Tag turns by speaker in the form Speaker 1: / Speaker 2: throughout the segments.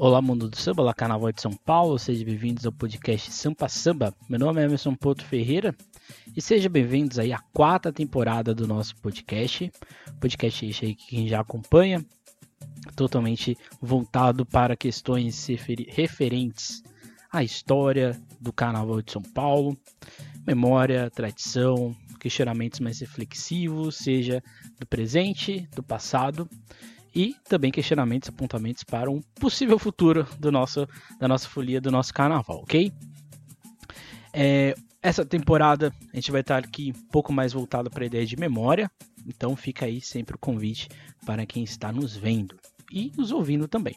Speaker 1: Olá, mundo do samba, olá, carnaval de São Paulo, sejam bem-vindos ao podcast Sampa Samba. Meu nome é Emerson Porto Ferreira e sejam bem-vindos aí à quarta temporada do nosso podcast. Podcast este aí que quem já acompanha, totalmente voltado para questões referentes à história do carnaval de São Paulo, memória, tradição, questionamentos mais reflexivos, seja do presente, do passado e também questionamentos, apontamentos para um possível futuro do nosso, da nossa folia, do nosso carnaval, ok? É, essa temporada a gente vai estar aqui um pouco mais voltado para a ideia de memória, então fica aí sempre o convite para quem está nos vendo e nos ouvindo também.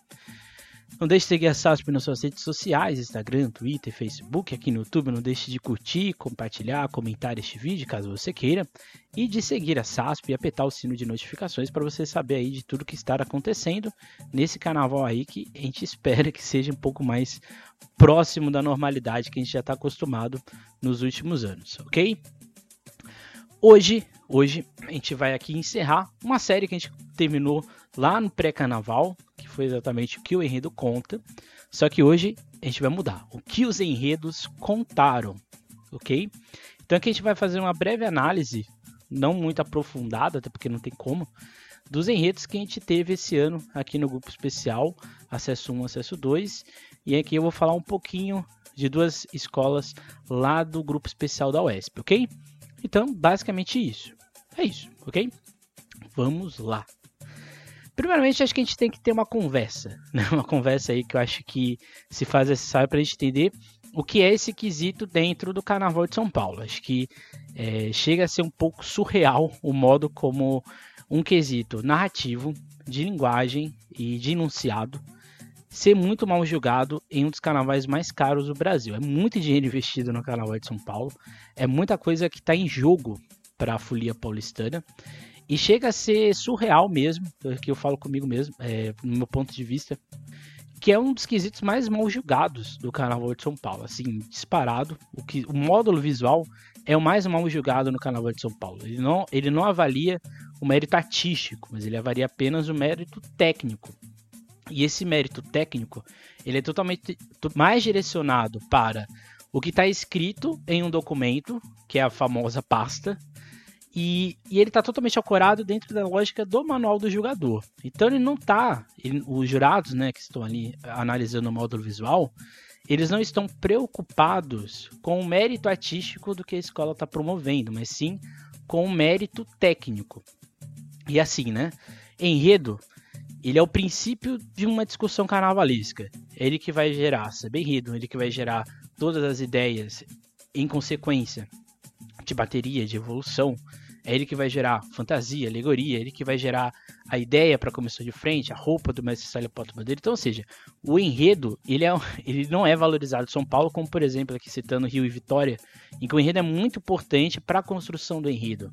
Speaker 1: Não deixe de seguir a SASP nas suas redes sociais, Instagram, Twitter, Facebook, aqui no YouTube. Não deixe de curtir, compartilhar, comentar este vídeo, caso você queira. E de seguir a SASP e apertar o sino de notificações para você saber aí de tudo que está acontecendo nesse carnaval aí que a gente espera que seja um pouco mais próximo da normalidade que a gente já está acostumado nos últimos anos, ok? Hoje, hoje a gente vai aqui encerrar uma série que a gente terminou lá no pré-carnaval, que foi exatamente o que o enredo conta. Só que hoje a gente vai mudar. O que os enredos contaram, ok? Então aqui a gente vai fazer uma breve análise, não muito aprofundada, até porque não tem como, dos enredos que a gente teve esse ano aqui no grupo especial, acesso 1, acesso 2. E aqui eu vou falar um pouquinho de duas escolas lá do grupo especial da UESP, ok? Então, basicamente isso. É isso, ok? Vamos lá. Primeiramente, acho que a gente tem que ter uma conversa, né? Uma conversa aí que eu acho que se faz necessário para a gente entender o que é esse quesito dentro do Carnaval de São Paulo. Acho que é, chega a ser um pouco surreal o modo como um quesito narrativo, de linguagem e de enunciado ser muito mal julgado em um dos carnavais mais caros do Brasil. É muito dinheiro investido no Carnaval de São Paulo, é muita coisa que está em jogo para a folia paulistana. E chega a ser surreal mesmo, que eu falo comigo mesmo, é, no meu ponto de vista, que é um dos quesitos mais mal julgados do Carnaval de São Paulo. Assim, disparado. O, que, o módulo visual é o mais mal julgado no Carnaval de São Paulo. Ele não, ele não avalia o mérito artístico, mas ele avalia apenas o mérito técnico. E esse mérito técnico, ele é totalmente mais direcionado para o que está escrito em um documento, que é a famosa pasta, e, e ele está totalmente ancorado dentro da lógica do manual do jogador. Então ele não está, os jurados, né, que estão ali analisando o módulo visual, eles não estão preocupados com o mérito artístico do que a escola está promovendo, mas sim com o mérito técnico. E assim, né? Enredo, ele é o princípio de uma discussão carnavalesca. É ele que vai gerar saber enredo, ele que vai gerar todas as ideias em consequência de bateria, de evolução, é ele que vai gerar fantasia, alegoria, é ele que vai gerar a ideia para começar de frente, a roupa do mestre Célio Poto Bandeira. Então, ou seja, o enredo ele, é, ele não é valorizado em São Paulo, como por exemplo aqui citando Rio e Vitória, em que o enredo é muito importante para a construção do enredo,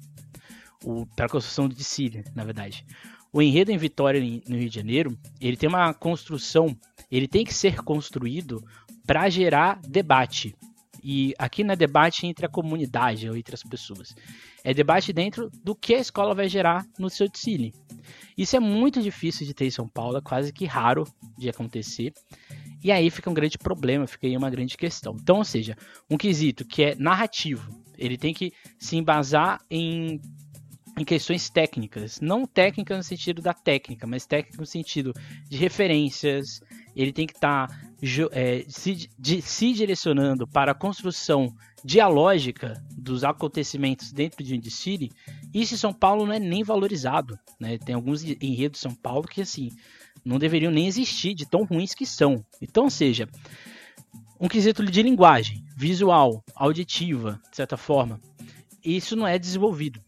Speaker 1: para a construção de Síria, na verdade. O enredo em Vitória, no Rio de Janeiro, ele tem uma construção, ele tem que ser construído para gerar debate. E aqui não é debate entre a comunidade ou entre as pessoas. É debate dentro do que a escola vai gerar no seu desfile. Isso é muito difícil de ter em São Paulo, é quase que raro de acontecer. E aí fica um grande problema, fica aí uma grande questão. Então, ou seja, um quesito que é narrativo, ele tem que se embasar em, em questões técnicas. Não técnica no sentido da técnica, mas técnica no sentido de referências, ele tem que estar tá, é, se, se direcionando para a construção dialógica dos acontecimentos dentro de um desfile, isso em São Paulo não é nem valorizado. Né? Tem alguns enredos de São Paulo que assim não deveriam nem existir, de tão ruins que são. Então, seja, um quesito de linguagem, visual, auditiva, de certa forma, isso não é desenvolvido.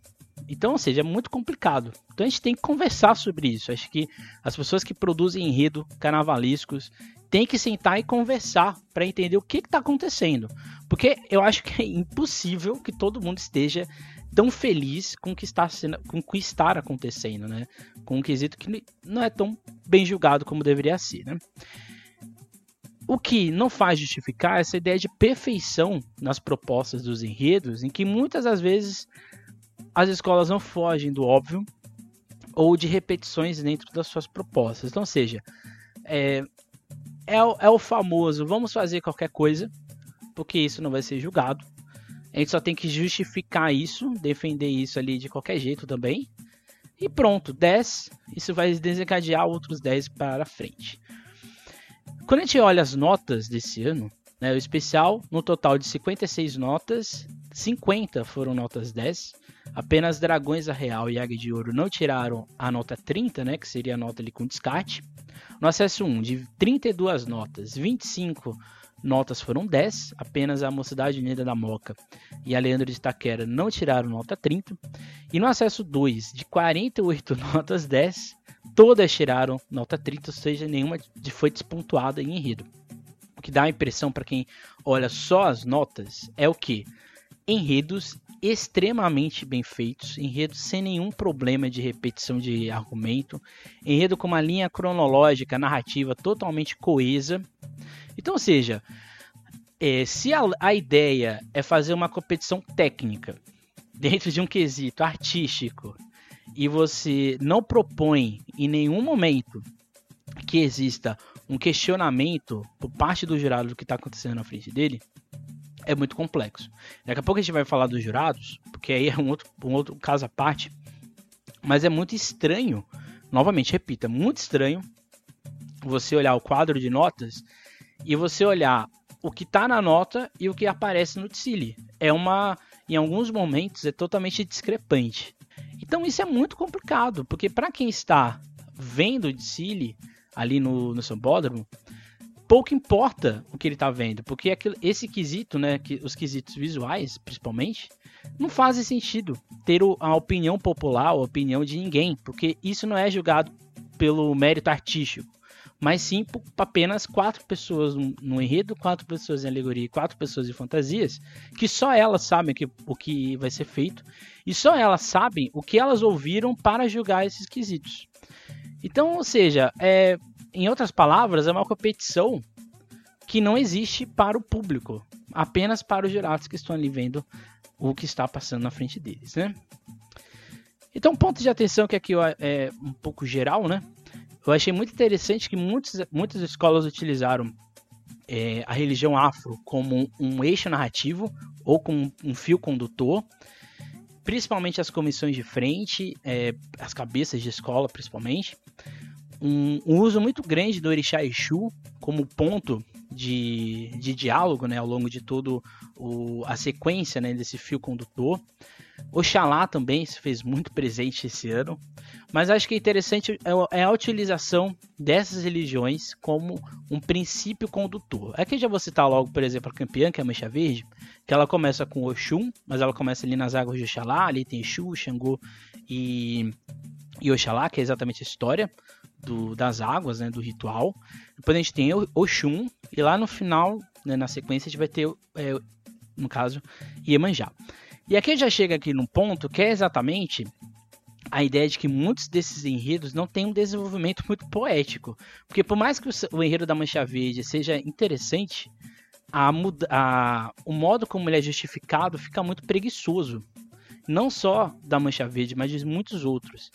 Speaker 1: Então, ou seja, é muito complicado. Então a gente tem que conversar sobre isso. Acho que as pessoas que produzem enredo carnavalescos têm que sentar e conversar para entender o que está acontecendo. Porque eu acho que é impossível que todo mundo esteja tão feliz com o que está, sendo, com o que está acontecendo, né? Com um quesito que não é tão bem julgado como deveria ser, né? O que não faz justificar essa ideia de perfeição nas propostas dos enredos, em que muitas das vezes as escolas não fogem do óbvio ou de repetições dentro das suas propostas. Então, ou seja, é, é, o, é o famoso vamos fazer qualquer coisa, porque isso não vai ser julgado. A gente só tem que justificar isso, defender isso ali de qualquer jeito também. E pronto, 10, isso vai desencadear outros 10 para frente. Quando a gente olha as notas desse ano, né, o especial, no total de 56 notas, 50 foram notas 10. Apenas Dragões a Real e Águia de Ouro não tiraram a nota 30, né, que seria a nota ali com descarte. No acesso 1, de 32 notas, 25 notas foram 10, apenas a Mocidade Unida da Moca e a Leandro de Itaquera não tiraram nota 30. E no acesso 2, de 48 notas 10, todas tiraram nota 30, ou seja, nenhuma foi despontuada em enredo. O que dá a impressão para quem olha só as notas é o que? Enredos extremamente bem feitos, enredos sem nenhum problema de repetição de argumento, enredo com uma linha cronológica, narrativa totalmente coesa. Então, ou seja, é, se a, a ideia é fazer uma competição técnica dentro de um quesito artístico e você não propõe em nenhum momento que exista um questionamento por parte do jurado do que está acontecendo na frente dele, é muito complexo. Daqui a pouco a gente vai falar dos jurados, porque aí é um outro, um outro caso à parte. Mas é muito estranho, novamente, repita, é muito estranho você olhar o quadro de notas e você olhar o que está na nota e o que aparece no Tsili. É uma, em alguns momentos, é totalmente discrepante. Então isso é muito complicado, porque para quem está vendo o Tsili ali no, no Sambódromo, pouco importa o que ele está vendo, porque aquilo, esse quesito, né, que, os quesitos visuais, principalmente, não fazem sentido ter o, a opinião popular, a opinião de ninguém, porque isso não é julgado pelo mérito artístico mas sim para apenas quatro pessoas no enredo, quatro pessoas em alegoria e quatro pessoas em fantasias, que só elas sabem que, o que vai ser feito e só elas sabem o que elas ouviram para julgar esses quesitos. Então, ou seja, é, em outras palavras, é uma competição que não existe para o público, apenas para os jurados que estão ali vendo o que está passando na frente deles, né? Então, ponto de atenção que aqui é um pouco geral, né? Eu achei muito interessante que muitos, muitas escolas utilizaram é, a religião afro como um, eixo narrativo ou como um fio condutor, principalmente as comissões de frente, é, as cabeças de escola, principalmente. Um, um, uso muito grande do Orixá Exu como ponto de, de diálogo né, ao longo de todo o, a sequência né, desse fio condutor. Oxalá também se fez muito presente esse ano. Mas acho que é interessante é, é a utilização dessas religiões como um princípio condutor. Aqui já vou citar logo, por exemplo, a campeã, que é a Mancha Verde, que ela começa com Oxum, mas ela começa ali nas águas de Oxalá, ali tem Exu, Xangô e, e Oxalá, que é exatamente a história do, das águas, né, do ritual. Depois a gente tem Oxum, e lá no final, né, na sequência, a gente vai ter, é, no caso, Iemanjá. E aqui já chega aqui num ponto que é exatamente a ideia de que muitos desses enredos não têm um desenvolvimento muito poético. Porque por mais que o, enredo da Mancha Verde seja interessante, a, a, o modo como ele é justificado fica muito preguiçoso. Não só da Mancha Verde, mas de muitos outros.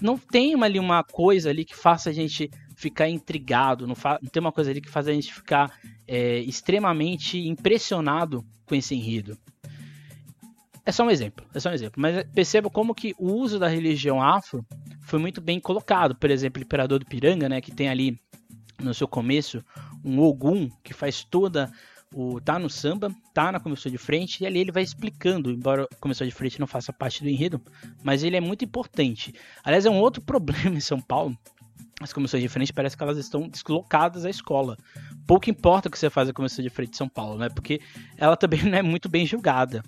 Speaker 1: Não tem ali uma coisa ali que faça a gente ficar intrigado, não, não tem uma coisa ali que faça a gente ficar é, extremamente impressionado com esse enredo. É só um exemplo, é só um exemplo. Mas perceba como que o uso da religião afro foi muito bem colocado. Por exemplo, o Imperador do Piranga, né, que tem ali no seu começo um Ogum que faz toda o tá no samba, tá na comissão de frente e ali ele vai explicando, embora a comissão de frente não faça parte do enredo, mas ele é muito importante. Aliás, é um outro problema em São Paulo. As comissões de frente parece que elas estão deslocadas à escola. Pouco importa o que você faz a comissão de frente de São Paulo, né? Porque ela também não é muito bem julgada.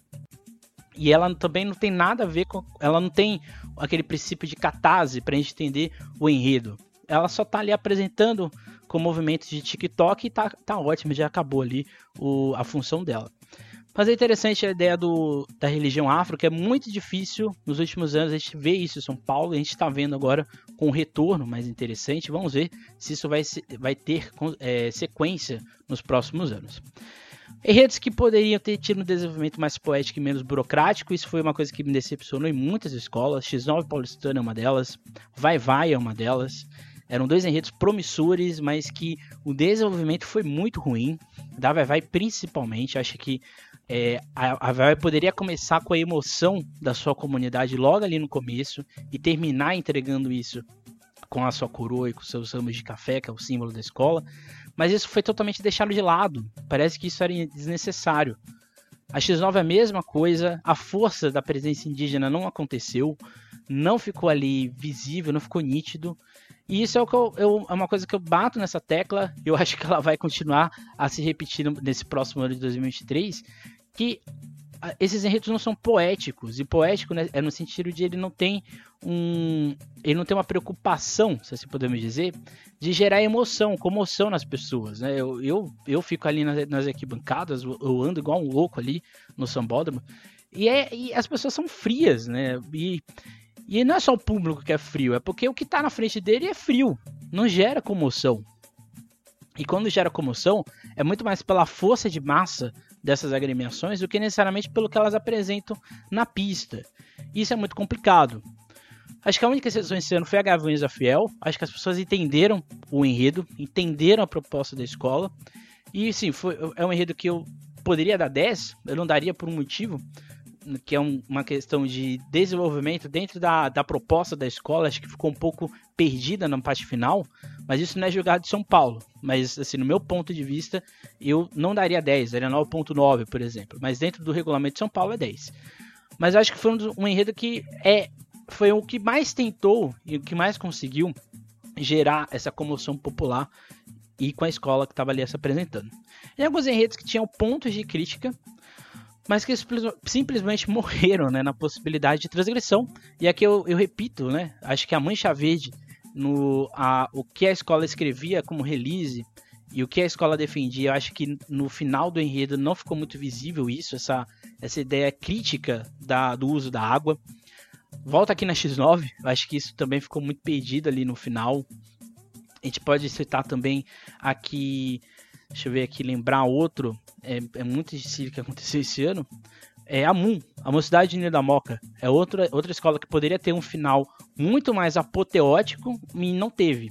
Speaker 1: E ela também não tem nada a ver com. Ela não tem aquele princípio de catarse para a gente entender o enredo. Ela só tá ali apresentando com movimentos de TikTok e tá, tá ótimo, já acabou ali o, a função dela. Mas é interessante a ideia do, da religião afro, que é muito difícil nos últimos anos a gente vê isso em São Paulo, a gente está vendo agora com um retorno mais interessante. Vamos ver se isso vai, vai ter é, sequência nos próximos anos. Enredos que poderiam ter tido um desenvolvimento mais poético e menos burocrático, isso foi uma coisa que me decepcionou em muitas escolas. X9 Paulistano é uma delas, Vai Vai é uma delas. Eram dois enredos promissores, mas que o desenvolvimento foi muito ruim. Da Vai Vai, principalmente. Acho que é, a, a Vai poderia começar com a emoção da sua comunidade logo ali no começo e terminar entregando isso com a sua coroa e com seus ramos de café, que é o símbolo da escola. Mas isso foi totalmente deixado de lado. Parece que isso era desnecessário. A X9 é a mesma coisa, a força da presença indígena não aconteceu, não ficou ali visível, não ficou nítido. E isso é, o que eu, eu, é uma coisa que eu bato nessa tecla, eu acho que ela vai continuar a se repetir nesse próximo ano de 2023, que esses enredos não são poéticos, e poético né, é no sentido de ele não tem um. ele não tem uma preocupação, se assim podemos dizer, de gerar emoção, comoção nas pessoas. Né? Eu, eu, eu fico ali nas, nas arquibancadas, eu ando igual um louco ali no sambódromo, e, é, e as pessoas são frias, né? E, e não é só o público que é frio, é porque o que está na frente dele é frio, não gera comoção. E quando gera comoção, é muito mais pela força de massa dessas agremiações do que necessariamente pelo que elas apresentam na pista. Isso é muito complicado. Acho que a única exceção esse ano foi a Gaviões da Fiel. Acho que as pessoas entenderam o enredo, entenderam a proposta da escola. E sim, foi, é um enredo que eu poderia dar 10, eu não daria por um motivo, que é um, uma questão de desenvolvimento dentro da, da proposta da escola, acho que ficou um pouco perdida na parte final, mas isso não é julgado de São Paulo. Mas, assim, no meu ponto de vista, eu não daria 10, daria 9.9, por exemplo. Mas dentro do regulamento de São Paulo é 10. Mas acho que foi um, um enredo que é, foi o que mais tentou e o que mais conseguiu gerar essa comoção popular e com a escola que estava ali se apresentando. E alguns enredos que tinham pontos de crítica, mas que simplesmente morreram né, na possibilidade de transgressão. E aqui eu, eu repito, né, acho que a Mancha Verde, no, a, o que a escola escrevia como release e o que a escola defendia, eu acho que no final do enredo não ficou muito visível isso, essa, essa ideia crítica da, do uso da água. Volta aqui na X9, eu acho que isso também ficou muito perdido ali no final. A gente pode citar também aqui Deixa eu ver aqui, lembrar outro. É, é muito difícil que aconteceu esse ano. É a MUN, a Mocidade de da Moca. É outra, outra escola que poderia ter um final muito mais apoteótico e não teve.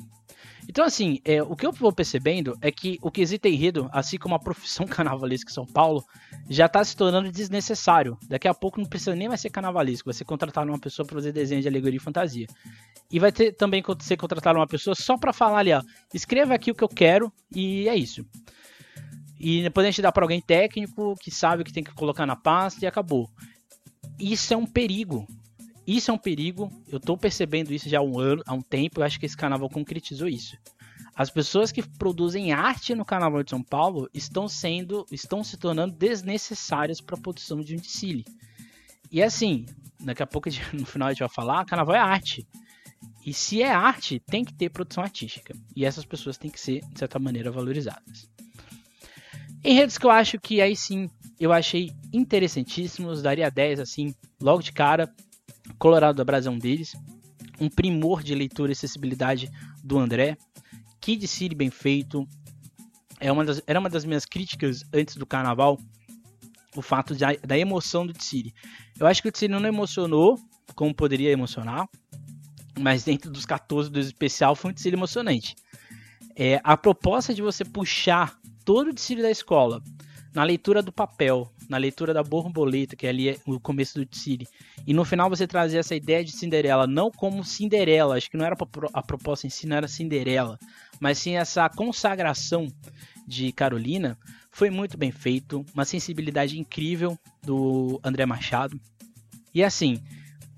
Speaker 1: Então, assim, é, o que eu vou percebendo é que o quesito enredo, assim como a profissão carnavalesca em São Paulo, já está se tornando desnecessário. Daqui a pouco não precisa nem mais ser carnavalesco, vai ser contratar uma pessoa para fazer desenho de alegoria e fantasia. E vai ter também ser contratar uma pessoa só para falar ali, ó, escreva aqui o que eu quero e é isso. E depois a gente dá para alguém técnico que sabe o que tem que colocar na pasta e acabou. Isso é um perigo. Isso é um perigo. Eu estou percebendo isso já há um ano, há um tempo. Eu acho que esse carnaval concretizou isso. As pessoas que produzem arte no Carnaval de São Paulo estão sendo, estão se tornando desnecessárias para a produção de um desfile. E assim, daqui a pouco no final a gente vai falar, Carnaval é arte. E se é arte, tem que ter produção artística. E essas pessoas têm que ser, de certa maneira, valorizadas. Enredos que eu acho que aí sim eu achei interessantíssimos, daria 10 assim, logo de cara. Colorado da Brasil é um deles. Um primor de leitura e acessibilidade do André. Kid City bem feito. É uma das, era uma das minhas críticas antes do carnaval. O fato de, da emoção do Tsiri. Eu acho que o Tsiri não emocionou como poderia emocionar mas dentro dos 14 do especial foi um desfile emocionante. É, a proposta de você puxar todo o desfile da escola na leitura do papel, na leitura da borboleta, que ali é o começo do desfile, e no final você trazer essa ideia de Cinderela, não como Cinderela, acho que não era a proposta em si, não era Cinderela, mas sim essa consagração de Carolina, foi muito bem feito, uma sensibilidade incrível do André Machado. E assim,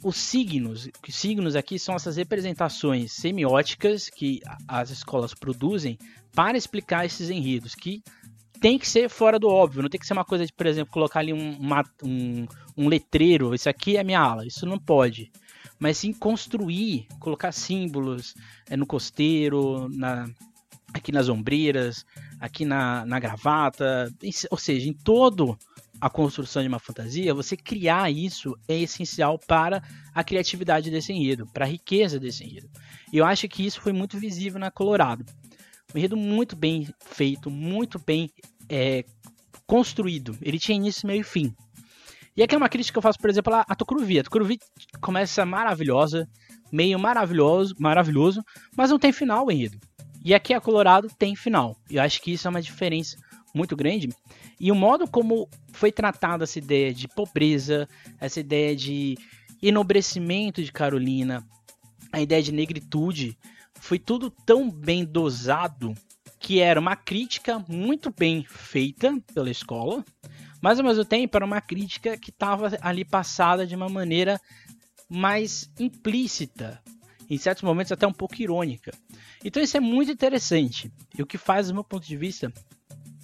Speaker 1: os signos, os signos aqui são essas representações semióticas que as escolas produzem para explicar esses enredos, que tem que ser fora do óbvio, não tem que ser uma coisa de, por exemplo, colocar ali um, uma, um, um letreiro, isso aqui é minha ala, isso não pode. Mas sim construir, colocar símbolos é, no costeiro, na, aqui nas ombreiras, aqui na, na gravata, ou seja, em todo a construção de uma fantasia, você criar isso é essencial para a criatividade desse enredo, para a riqueza desse enredo. E eu acho que isso foi muito visível na Colorado. Um enredo muito bem feito, muito bem é, construído. Ele tinha início, meio e fim. E aqui é uma crítica que eu faço, por exemplo, a Tokuruvi. A Tokuruvi começa maravilhosa, meio maravilhoso, maravilhoso, mas não tem final enredo. E aqui a Colorado tem final. E eu acho que isso é uma diferença muito grande. E o modo como foi tratada essa ideia de pobreza, essa ideia de enobrecimento de Carolina, a ideia de negritude, foi tudo tão bem dosado que era uma crítica muito bem feita pela escola, mas ao mesmo tempo era uma crítica que estava ali passada de uma maneira mais implícita, em certos momentos até um pouco irônica. Então isso é muito interessante. E o que faz, do meu ponto de vista,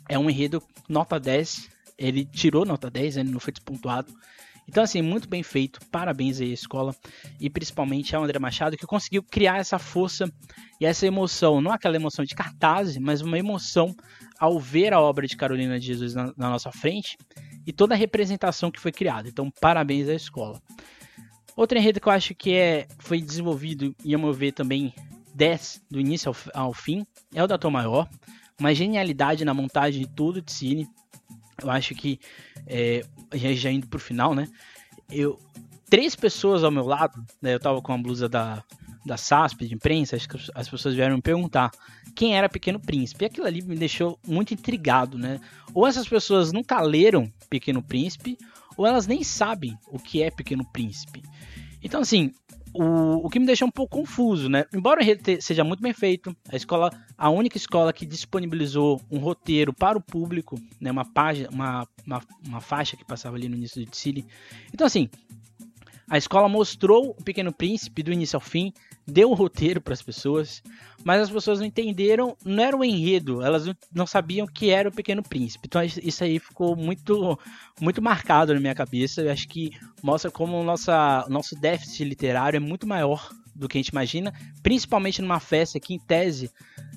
Speaker 1: é um enredo nota 10. Ele tirou nota 10, ele não foi despontuado. Então, assim, muito bem feito. Parabéns aí à escola. E principalmente ao André Machado, que conseguiu criar essa força e essa emoção. Não aquela emoção de cartaz, mas uma emoção ao ver a obra de Carolina de Jesus na, na nossa frente e toda a representação que foi criada. Então, parabéns à escola. Outro enredo que eu acho que é, foi desenvolvido e, a meu ver, também 10 do início ao, ao fim é o da Tom Maior. Uma genialidade na montagem de tudo de cine. Eu acho que, é, já, já indo pro final, né? Eu, três pessoas ao meu lado, né? Eu tava com a blusa da, da SASP, de imprensa, acho que as pessoas vieram me perguntar quem era Pequeno Príncipe. E aquilo ali me deixou muito intrigado, né? Ou essas pessoas nunca leram Pequeno Príncipe, ou elas nem sabem o que é Pequeno Príncipe. Então, assim, o, o que me deixou um pouco confuso, né? Embora o enredo seja muito bem feito, a escola, a única escola que disponibilizou um roteiro para o público, né? Uma página, uma, uma, uma faixa que passava ali no início do desfile. Então, assim, a escola mostrou o Pequeno Príncipe do início ao fim, deu o roteiro para as pessoas, mas as pessoas não entenderam, não era o enredo, elas não sabiam que era o Pequeno Príncipe. Então isso aí ficou muito muito marcado na minha cabeça. Eu acho que mostra como nossa, nosso déficit literário é muito maior do que a gente imagina, principalmente numa festa que, em tese,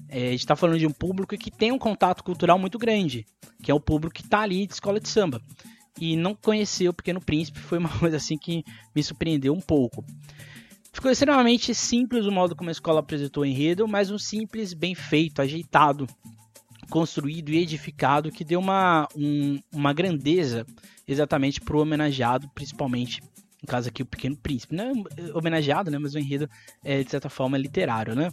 Speaker 1: é, a gente está falando de um público que tem um contato cultural muito grande, que é o público que está ali de escola de samba e não conhecer o Pequeno Príncipe foi uma coisa assim que me surpreendeu um pouco. Ficou extremamente simples o modo como a escola apresentou o enredo, mas um simples, bem feito, ajeitado, construído e edificado que deu uma, um, uma grandeza exatamente para o homenageado, principalmente no caso aqui o Pequeno Príncipe. Não é homenageado, né, mas o enredo é de certa forma literário, né?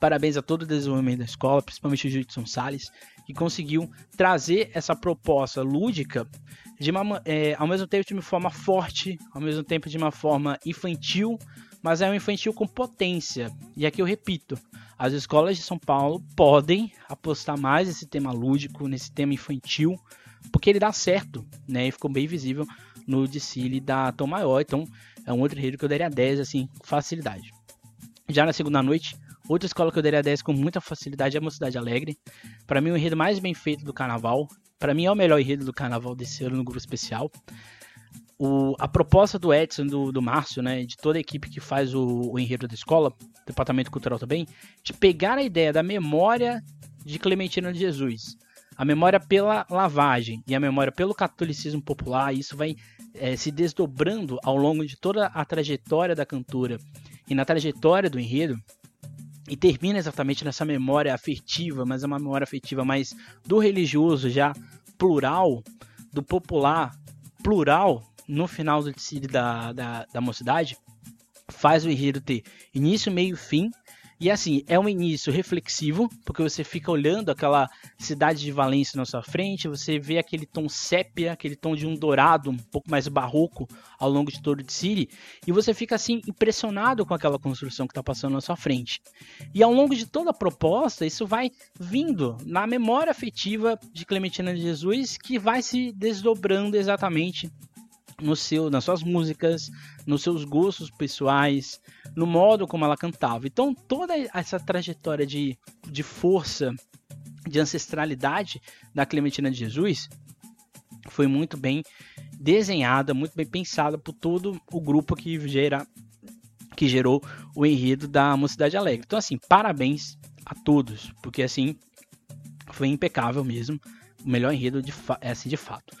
Speaker 1: Parabéns a todo o desenvolvimento da escola, principalmente o Judson Salles, que conseguiu trazer essa proposta lúdica de uma, é, ao mesmo tempo de uma forma forte, ao mesmo tempo de uma forma infantil, mas é um infantil com potência. E aqui eu repito, as escolas de São Paulo podem apostar mais nesse tema lúdico, nesse tema infantil, porque ele dá certo, né? E ficou bem visível no desfile da Tom Maior, então é um outro enredo que eu daria 10, assim, facilidade. Já na segunda noite, Outra escola que eu daria 10 com muita facilidade é a Mocidade Alegre. Para mim, o enredo mais bem feito do carnaval. Para mim, é o melhor enredo do carnaval desse ano no grupo especial. O, a proposta do Edson, do, do Márcio, né, de toda a equipe que faz o, o enredo da escola, departamento cultural também, de pegar a ideia da memória de Clementina de Jesus, a memória pela lavagem e a memória pelo catolicismo popular, isso vai é, se desdobrando ao longo de toda a trajetória da cantora e na trajetória do enredo, e termina exatamente nessa memória afetiva, mas é uma memória afetiva mais do religioso, já plural, do popular, plural, no final do da, da, da mocidade, faz o enredo ter início, meio e fim, e assim, é um início reflexivo, porque você fica olhando aquela cidade de Valência na sua frente, você vê aquele tom sépia, aquele tom de um dourado, um pouco mais barroco ao longo de todo de Siri, e você fica assim impressionado com aquela construção que está passando na sua frente. E ao longo de toda a proposta, isso vai vindo na memória afetiva de Clementina de Jesus, que vai se desdobrando exatamente no seu, nas suas músicas, nos seus gostos pessoais, no modo como ela cantava. Então toda essa trajetória de, de força, de ancestralidade da Clementina de Jesus foi muito bem desenhada, muito bem pensada por todo o grupo que gera que gerou o enredo da Mocidade Alegre. Então assim, parabéns a todos, porque assim foi impecável mesmo, o melhor enredo de, é assim, de fato.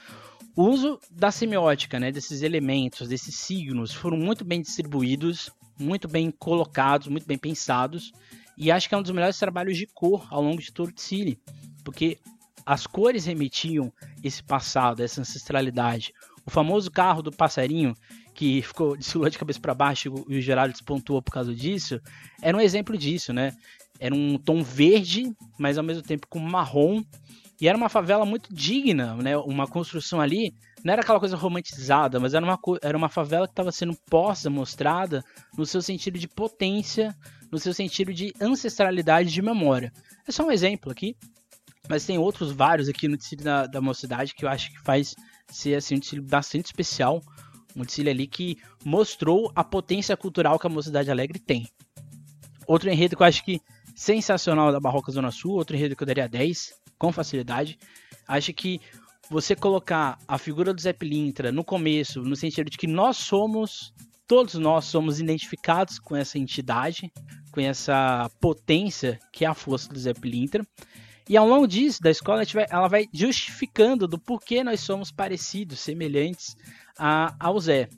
Speaker 1: O uso da semiótica, né, desses elementos, desses signos, foram muito bem distribuídos, muito bem colocados, muito bem pensados, e acho que é um dos melhores trabalhos de cor ao longo de todo Cine, porque as cores remetiam esse passado, essa ancestralidade, O famoso carro do passarinho, que ficou desfilou de cabeça para baixo e o Geraldo despontou por causa disso, era um exemplo disso, né? Era um tom verde, mas ao mesmo tempo com marrom. E era uma favela muito digna, né? Uma construção ali, não era aquela coisa romantizada, mas era uma, era uma favela que estava sendo posta, mostrada no seu sentido de potência, no seu sentido de ancestralidade de memória. É só um exemplo aqui, mas tem outros vários aqui no Ticílio da, da Mocidade que eu acho que faz ser assim, um Ticílio bastante especial. Um Ticílio ali que mostrou a potência cultural que a Mocidade Alegre tem. Outro enredo que eu acho que sensacional da Barroca Zona Sul, outro enredo que eu daria 10, com facilidade. Acho que você colocar a figura do Zé Pilintra no começo, no sentido de que nós somos, todos nós somos identificados com essa entidade, com essa potência que é a força do Zé Pilintra. E ao longo disso, da escola, ela vai justificando do porquê nós somos parecidos, semelhantes a, ao Zé.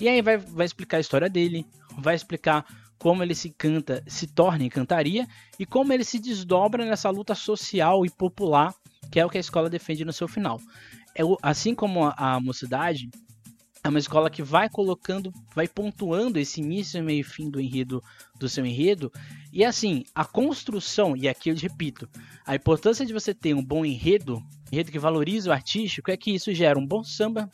Speaker 1: E aí vai, vai explicar a história dele, vai explicar como ele se canta, se torna em cantaria e como ele se desdobra nessa luta social e popular, que é o que a escola defende no seu final. É, assim como a, a mocidade, é uma escola que vai colocando, vai pontuando esse início, meio e fim do enredo, do seu enredo. E assim, a construção, e aqui eu repito, a importância de você ter um bom enredo, enredo que valoriza o artístico, é que isso gera um bom samba,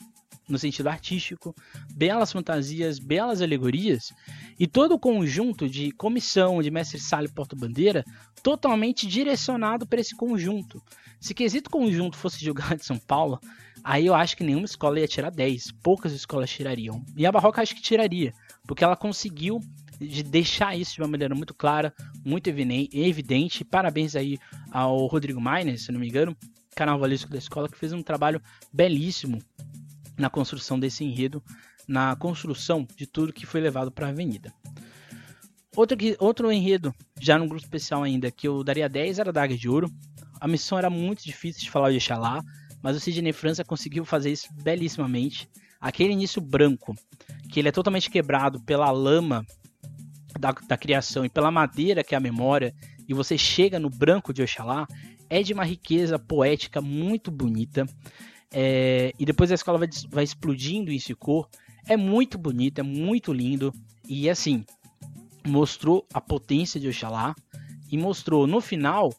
Speaker 1: no sentido artístico, belas fantasias, belas alegorias, e todo o conjunto de comissão de mestre sala e porta-bandeira totalmente direcionado para esse conjunto. Se quesito conjunto fosse julgado de São Paulo, aí eu acho que nenhuma escola ia tirar 10, poucas escolas tirariam. E a Barroca acho que tiraria, porque ela conseguiu de deixar isso de uma maneira muito clara, muito evidente. Parabéns aí ao Rodrigo Mainer, se não me engano, carnavalesco da escola, que fez um trabalho belíssimo na construção desse enredo, na construção de tudo que foi levado para a avenida. Outro, outro enredo, já num grupo especial ainda, que eu daria 10 era Daga de Ouro. A missão era muito difícil de falar de Xalá, mas o Sidney França conseguiu fazer isso belíssimamente. Aquele início branco, que ele é totalmente quebrado pela lama da, da criação e pela madeira que é a memória, e você chega no branco de Oxalá, é de uma riqueza poética muito bonita. É, e depois a escola vai, vai explodindo em Sicor. É muito bonito, é muito lindo. E assim, mostrou a potência de Oxalá e mostrou no final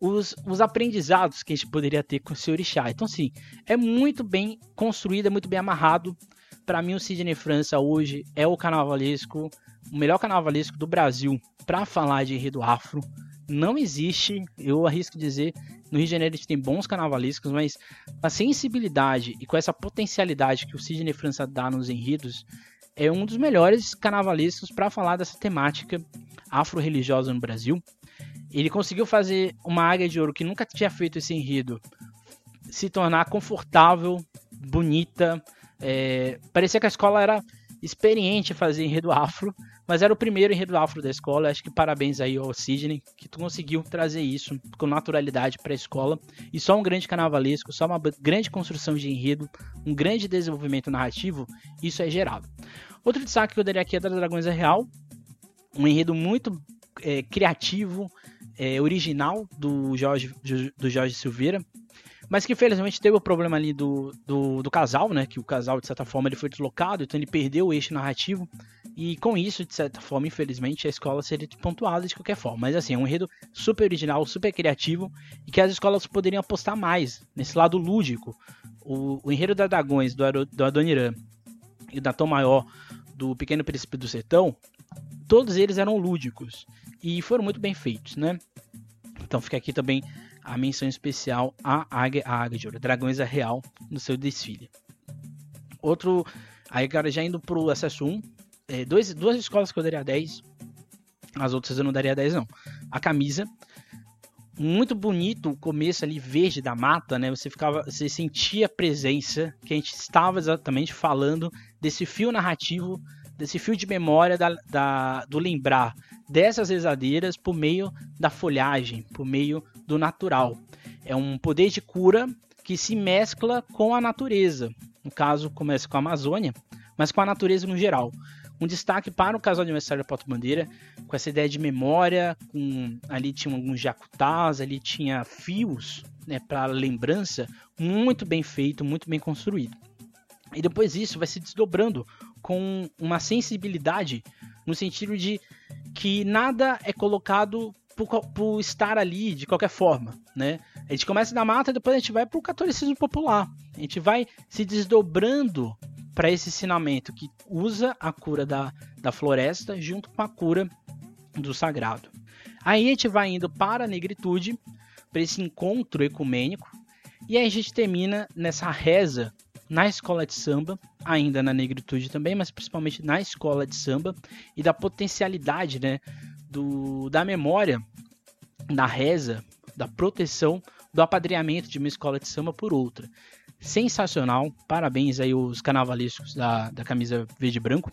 Speaker 1: os, os aprendizados que a gente poderia ter com o seu orixá. Então, assim, é muito bem construído, é muito bem amarrado. Para mim, o Sidney França hoje é o carnavalesco, o melhor carnavalesco do Brasil para falar de enredo afro. Não existe, eu arrisco dizer, no Rio de Janeiro a gente tem bons carnavalescos, mas a sensibilidade e com essa potencialidade que o Sidney França dá nos enredos, é um dos melhores carnavalescos para falar dessa temática afro-religiosa no Brasil. Ele conseguiu fazer uma águia de ouro que nunca tinha feito esse enredo se tornar confortável, bonita. É, parecia que a escola era experiente em fazer enredo afro, mas era o primeiro enredo afro da escola. Acho que parabéns aí ao Sidney, que tu conseguiu trazer isso com naturalidade para a escola. E só um grande carnavalesco, só uma grande construção de enredo, um grande desenvolvimento narrativo, isso é gerado. Outro destaque que eu daria aqui é da Dragões é Real, um enredo muito é, criativo, é, original do Jorge, do Jorge Silveira mas que infelizmente teve o problema ali do, do, do, casal, né? Que o casal, de certa forma, ele foi deslocado, então ele perdeu o eixo narrativo. E com isso, de certa forma, infelizmente, a escola seria pontuada de qualquer forma. Mas assim, é um enredo super original, super criativo, e que as escolas poderiam apostar mais nesse lado lúdico. O, o enredo da Dragões, do, do Adoniran e da Tom Maior, do Pequeno Príncipe do Sertão, todos eles eram lúdicos. E foram muito bem feitos, né? Então fica aqui também a menção especial à Águia, Águia de Ouro, Dragões é Real, no seu desfile. Outro, aí cara, já indo pro acesso 1, é, dois, duas escolas que eu daria 10, as outras eu não daria 10 não. A camisa, muito bonito o começo ali verde da mata, né? Você ficava, você sentia a presença que a gente estava exatamente falando desse fio narrativo, desse fio de memória da, da do lembrar dessas rezadeiras por meio da folhagem, por meio do natural. É um poder de cura que se mescla com a natureza. No caso, começa com a Amazônia, mas com a natureza no geral. Um destaque para o casal aniversário da Porto Bandeira, com essa ideia de memória, com ali tinha alguns jacutás, ali tinha fios né, para lembrança, muito bem feito, muito bem construído. E depois isso vai se desdobrando com uma sensibilidade no sentido de que nada é colocado por, por, estar ali de qualquer forma, né? A gente começa da mata e depois a gente vai para o catolicismo popular. A gente vai se desdobrando para esse ensinamento que usa a cura da, da floresta junto com a cura do sagrado. Aí a gente vai indo para a negritude, para esse encontro ecumênico, e aí a gente termina nessa reza na escola de samba, ainda na negritude também, mas principalmente na escola de samba, e da potencialidade né, do, da memória, da reza, da proteção, do apadreamento de uma escola de samba por outra. Sensacional, parabéns aí os carnavalescos da, da camisa verde e branco,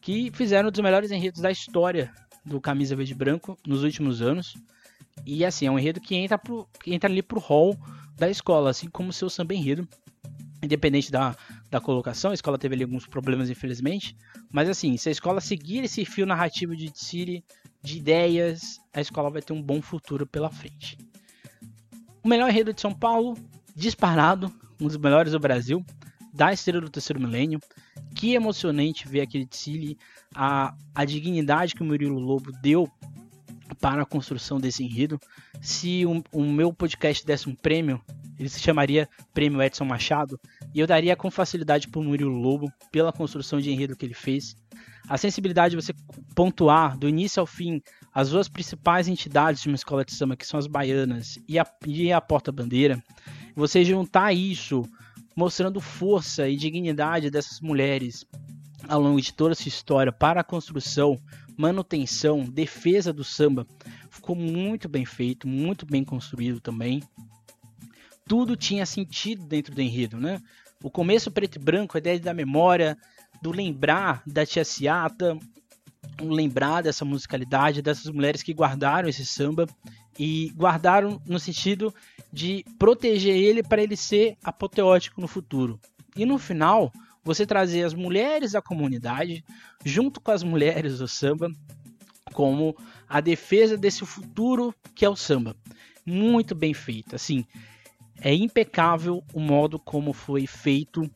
Speaker 1: que fizeram um dos melhores enredos da história do camisa verde e branco nos últimos anos. E assim, é um enredo que entra, pro, que entra ali pro hall da escola, assim como o seu samba enredo. Independente da, da colocação, a escola teve ali alguns problemas, infelizmente. Mas assim, se a escola seguir esse fio narrativo de City, de ideias, a escola vai ter um bom futuro pela frente. O melhor enredo de São Paulo, disparado, um dos melhores do Brasil, da estrela do terceiro milênio. Que emocionante ver aquele Tsili, a, a dignidade que o Murilo Lobo deu para a construção desse enredo. Se o, o meu podcast desse um prêmio, ele se chamaria Prêmio Edson Machado, e eu daria com facilidade o Murilo Lobo pela construção de enredo que ele fez. A sensibilidade de você pontuar do início ao fim as duas principais entidades de uma escola de samba, que são as baianas e a, e a porta-bandeira, você juntar isso mostrando força e dignidade dessas mulheres ao longo de toda essa história para a construção, manutenção, defesa do samba, ficou muito bem feito, muito bem construído também. Tudo tinha sentido dentro do enredo, né? O começo preto e branco, a ideia da memória, do lembrar da tia Ciata, lembrar dessa musicalidade, dessas mulheres que guardaram esse samba e guardaram no sentido de proteger ele para ele ser apoteótico no futuro. E no final, você trazer as mulheres da comunidade junto com as mulheres do samba como a defesa desse futuro que é o samba. Muito bem feito, assim, é impecável o modo como foi feito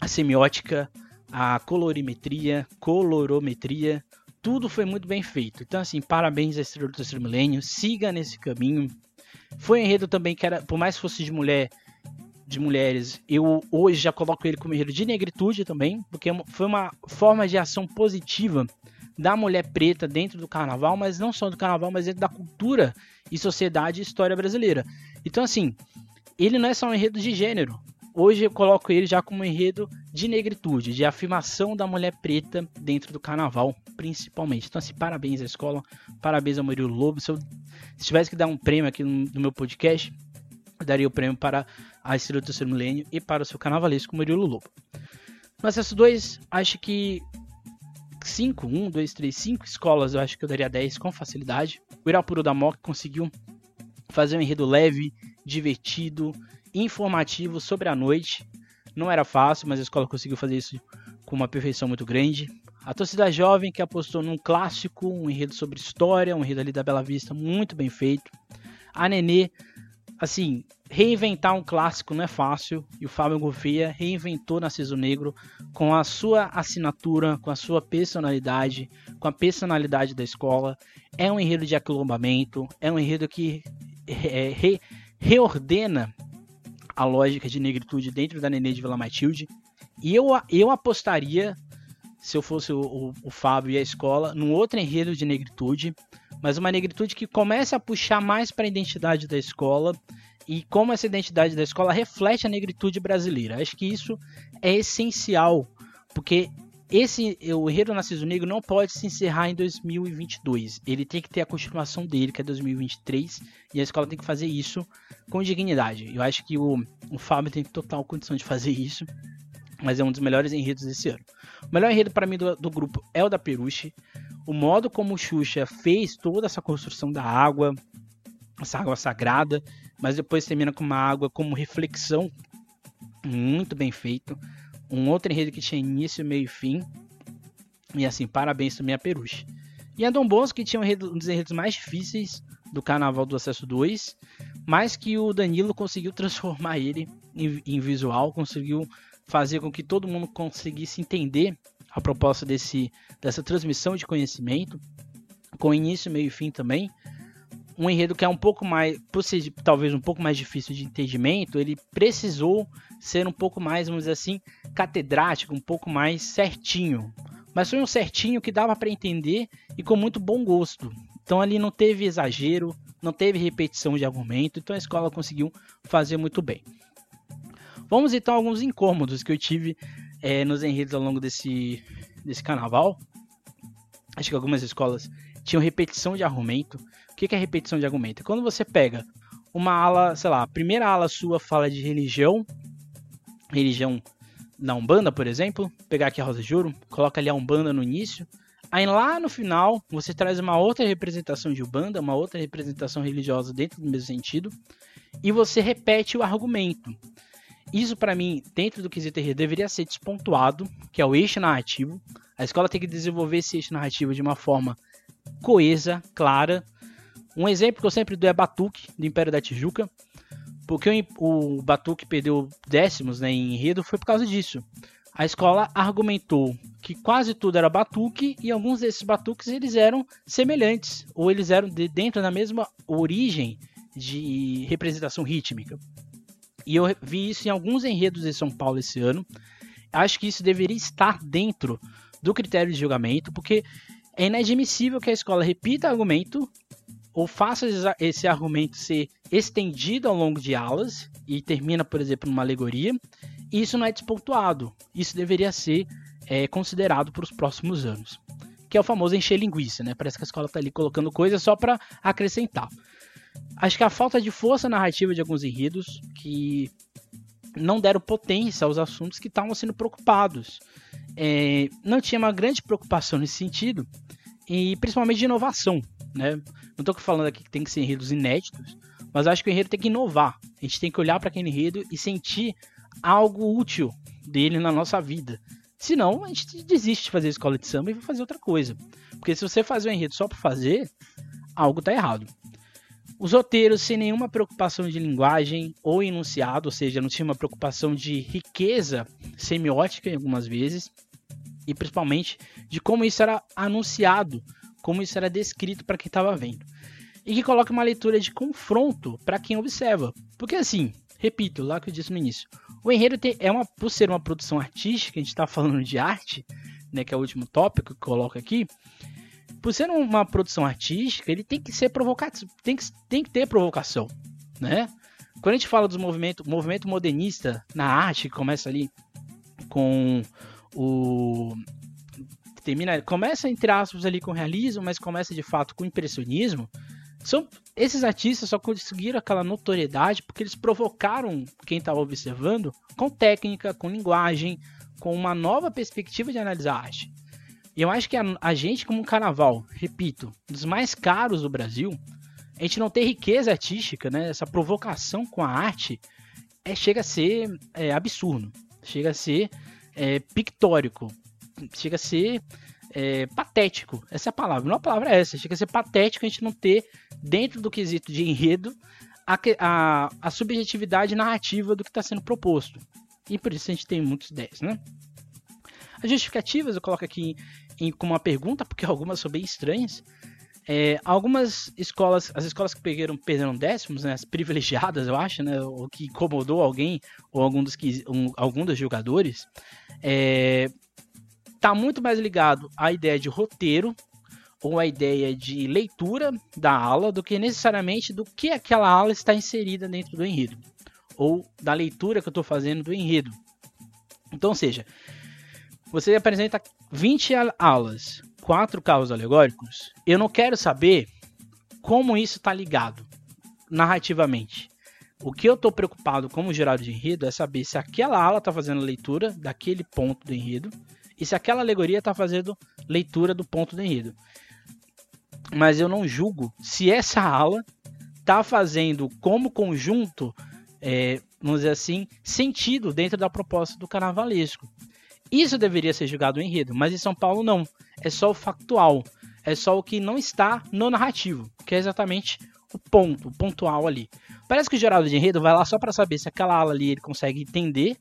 Speaker 1: a semiótica, a colorimetria, colorometria, tudo foi muito bem feito. Então, assim, parabéns a Estrela do Terceiro Milênio, siga nesse caminho. Foi um enredo também que era, por mais que fosse de mulher, de mulheres, eu hoje já coloco ele como enredo de negritude também, porque é foi uma forma de ação positiva da mulher preta dentro do carnaval, mas não só do carnaval, mas dentro da cultura e sociedade e história brasileira. Então, assim, ele não é só um enredo de gênero, Hoje eu coloco ele já como um enredo de negritude, de afirmação da mulher preta dentro do carnaval, principalmente. Então, assim, parabéns à escola, parabéns ao Murilo Lobo. Se eu se tivesse que dar um prêmio aqui no, no meu podcast, eu daria o prêmio para a Estrela do Terceiro Milênio e para o seu carnavalesco Murilo Lobo. No acesso 2, acho que 5, 1, 2, 3, 5 escolas eu acho que eu daria 10 com facilidade. O Irapuru da Moca conseguiu fazer um enredo leve, divertido, informativo sobre a noite. Não era fácil, mas a escola conseguiu fazer isso com uma perfeição muito grande. A torcida jovem que apostou num clássico, um enredo sobre história, um enredo ali da Bela Vista muito bem feito. A Nenê, assim, reinventar um clássico não é fácil. E o Fábio Gouveia reinventou Narciso Negro com a sua assinatura, com a sua personalidade, com a personalidade da escola. É um enredo de aquilombamento, é um enredo que é, re, reordena a lógica de negritude dentro da Nenê de Vila Matilde. E eu, eu apostaria, se eu fosse o, o, o Fábio e a escola, num outro enredo de negritude, mas uma negritude que comece a puxar mais para a identidade da escola e como essa identidade da escola reflete a negritude brasileira. Acho que isso é essencial, porque esse o Enredo Narciso Negro não pode se encerrar em 2022. Ele tem que ter a continuação dele, que é 2023, e a escola tem que fazer isso com dignidade. Eu acho que o, o Fábio tem total condição de fazer isso, mas é um dos melhores enredos desse ano. O melhor enredo para mim do, do, grupo é o da Peruche. O modo como o Xuxa fez toda essa construção da água, essa água sagrada, mas depois termina com uma água como reflexão, muito bem feito um outro enredo que tinha início, meio e fim. E assim, parabéns também a Peruche. E a Dom Bosco, que tinha um, enredo, um dos enredos mais difíceis do Carnaval do Acesso 2, mas que o Danilo conseguiu transformar ele em, em visual, conseguiu fazer com que todo mundo conseguisse entender a proposta desse, dessa transmissão de conhecimento, com início, meio e fim também. Um enredo que é um pouco mais, por ser talvez um pouco mais difícil de entendimento, ele precisou ser um pouco mais, vamos dizer assim, catedrático, um pouco mais certinho. Mas foi um certinho que dava para entender e com muito bom gosto. Então ali não teve exagero, não teve repetição de argumento, então a escola conseguiu fazer muito bem. Vamos então a alguns incômodos que eu tive é, nos enredos ao longo desse, desse carnaval. Acho que algumas escolas tinham repetição de argumento. O que é repetição de argumento? É quando você pega uma ala, sei lá, a primeira ala sua fala de religião, religião na Umbanda, por exemplo, pegar aqui a Rosa de Ouro, coloca ali a Umbanda no início, aí lá no final você traz uma outra representação de Umbanda, uma outra representação religiosa dentro do mesmo sentido, e você repete o argumento. Isso para mim, dentro do quesito enredo, deveria ser despontuado, que é o eixo narrativo. A escola tem que desenvolver esse eixo narrativo de uma forma coesa, clara. Um exemplo que eu sempre dou é Batuque, do Império da Tijuca. Porque o, Batuque perdeu décimos né, em enredo foi por causa disso. A escola argumentou que quase tudo era batuque e alguns desses batuques eles eram semelhantes ou eles eram de, dentro da mesma origem de representação rítmica. E eu vi isso em alguns enredos de São Paulo esse ano. Acho que isso deveria estar dentro do critério de julgamento, porque é inadmissível que a escola repita argumento ou faça esse argumento ser estendido ao longo de aulas e termina, por exemplo, numa alegoria. Isso não é despontuado. Isso deveria ser é, considerado para os próximos anos. Que é o famoso encher linguiça, né? Parece que a escola está ali colocando coisa só para acrescentar. Acho que a falta de força narrativa de alguns enredos que não deram potência aos assuntos que estavam sendo preocupados. É, não tinha uma grande preocupação nesse sentido, e principalmente de inovação. Né? Não estou falando aqui que tem que ser enredos inéditos, mas acho que o enredo tem que inovar. A gente tem que olhar para aquele enredo e sentir algo útil dele na nossa vida. Senão, a gente desiste de fazer escola de samba e vai fazer outra coisa. Porque se você fazer um enredo só para fazer, algo está errado. Os roteiros sem nenhuma preocupação de linguagem ou enunciado, ou seja, não tinha uma preocupação de riqueza semiótica em algumas vezes, e principalmente de como isso era anunciado, como isso era descrito para quem estava vendo. E que coloca uma leitura de confronto para quem observa. Porque assim, repito, lá que eu disse no início, o enredo tem, é uma, por ser uma produção artística, a gente está falando de arte, né, que é o último tópico que eu coloco aqui, por ser uma produção artística, ele tem que ser provocativo, tem que, tem que ter provocação, né? Quando a gente fala dos movimentos, movimento modernista na arte, que começa ali com o termina, começa entre aspas ali com realismo, mas começa de fato com impressionismo. São esses artistas só conseguiram aquela notoriedade porque eles provocaram quem estava observando com técnica, com linguagem, com uma nova perspectiva de analisar a arte. E eu acho que a, a gente, como um carnaval, repito, dos mais caros do Brasil, a gente não ter riqueza artística, né? Essa provocação com a arte é, chega a ser é, absurdo, chega a ser é, pictórico, chega a ser é, patético. Essa é a palavra, não a palavra é essa. Chega a ser patético a gente não ter, dentro do quesito de enredo, a, a, a subjetividade narrativa do que está sendo proposto. E por isso a gente tem muitos 10, né? As justificativas eu coloco aqui em, com uma pergunta, porque algumas são bem estranhas. É, algumas escolas, as escolas que pegaram, perderam décimos, né, as privilegiadas, eu acho, né, o que incomodou alguém, ou algum dos, que, um, algum dos jogadores, é, tá muito mais ligado à ideia de roteiro, ou à ideia de leitura da aula, do que necessariamente do que aquela aula está inserida dentro do enredo, ou da leitura que eu estou fazendo do enredo. Então, ou seja, você apresenta 20 aulas, quatro carros alegóricos. Eu não quero saber como isso está ligado narrativamente. O que eu estou preocupado como gerado de enredo é saber se aquela ala está fazendo leitura daquele ponto do enredo e se aquela alegoria está fazendo leitura do ponto do enredo. Mas eu não julgo se essa ala está fazendo como conjunto, é, vamos dizer assim, sentido dentro da proposta do carnavalesco. Isso deveria ser julgado o enredo, mas em São Paulo não. É só o factual. É só o que não está no narrativo, que é exatamente o ponto, o pontual ali. Parece que o Geraldo de enredo vai lá só para saber se aquela ala ali ele consegue entender